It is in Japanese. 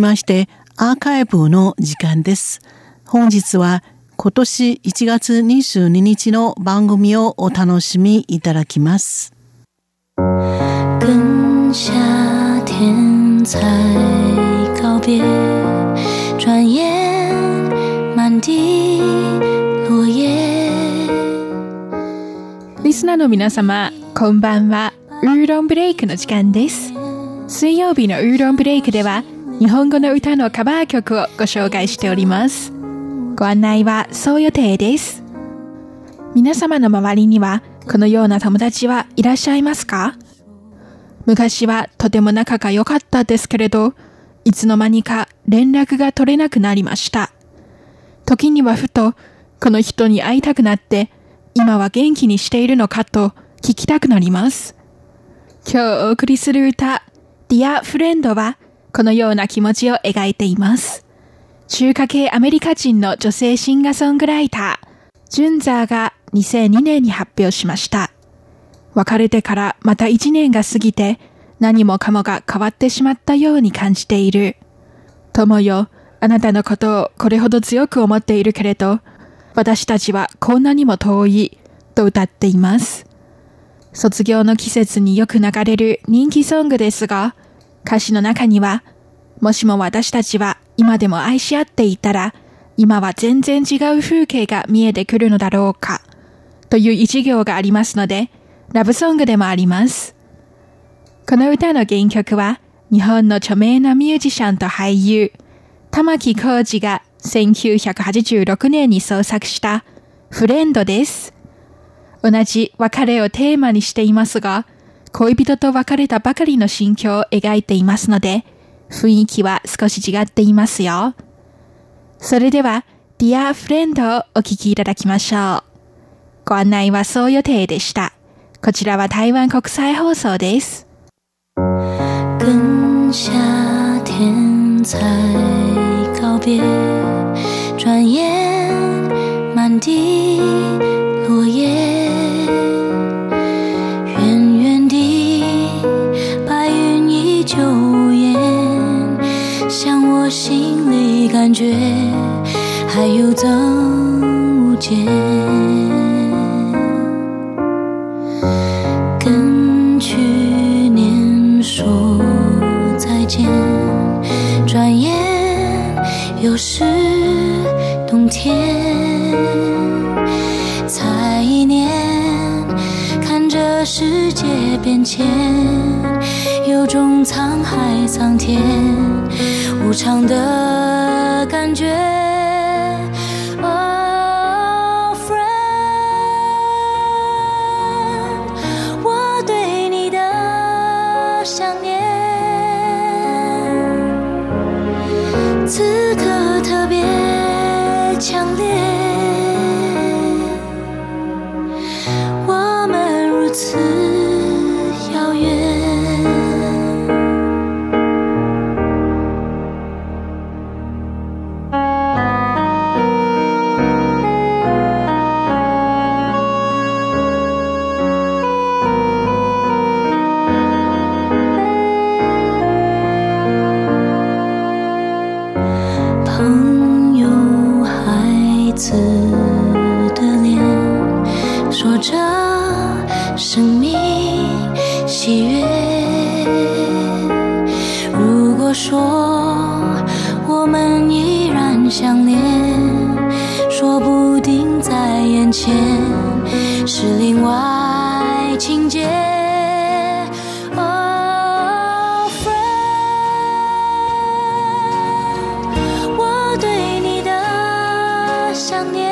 ましてアーカイブの時間です。本日は今年1月22日の番組をお楽しみいただきます。跟夏天才告别，转眼满地落叶。リスナーの皆様、こんばんは。ウーロンブレイクの時間です。水曜日のウーロンブレイクでは、日本語の歌のカバー曲をご紹介しております。ご案内はそう予定です。皆様の周りにはこのような友達はいらっしゃいますか？昔はとても仲が良かったですけれど、いつの間にか連絡が取れなくなりました。時にはふと、この人に会いたくなって、今は元気にしているのかと聞きたくなります。今日お送りする歌、Dear Friend は、このような気持ちを描いています。中華系アメリカ人の女性シンガーソングライター、ジュンザーが2002年に発表しました。別れてからまた1年が過ぎて何もかもが変わってしまったように感じている。友よ、あなたのことをこれほど強く思っているけれど、私たちはこんなにも遠いと歌っています。卒業の季節によく流れる人気ソングですが、歌詞の中には、もしも私たちは今でも愛し合っていたら、今は全然違う風景が見えてくるのだろうか、という一行がありますので、ラブソングでもあります。この歌の原曲は、日本の著名なミュージシャンと俳優、玉木浩二が1986年に創作したフレンドです。同じ別れをテーマにしていますが、恋人と別れたばかりの心境を描いていますので、雰囲気は少し違っていますよ。それでは、Dear Friend をお聴きいただきましょう。ご案内はそう予定でした。こちらは台湾国際放送です。跟夏天才告别，心里感觉还有增无减，跟去年说再见，转眼又是冬天。才一年，看着世界变迁，有种沧海桑田。无常的感觉。我们依然想念，说不定在眼前是另外情节。Oh friend，我对你的想念。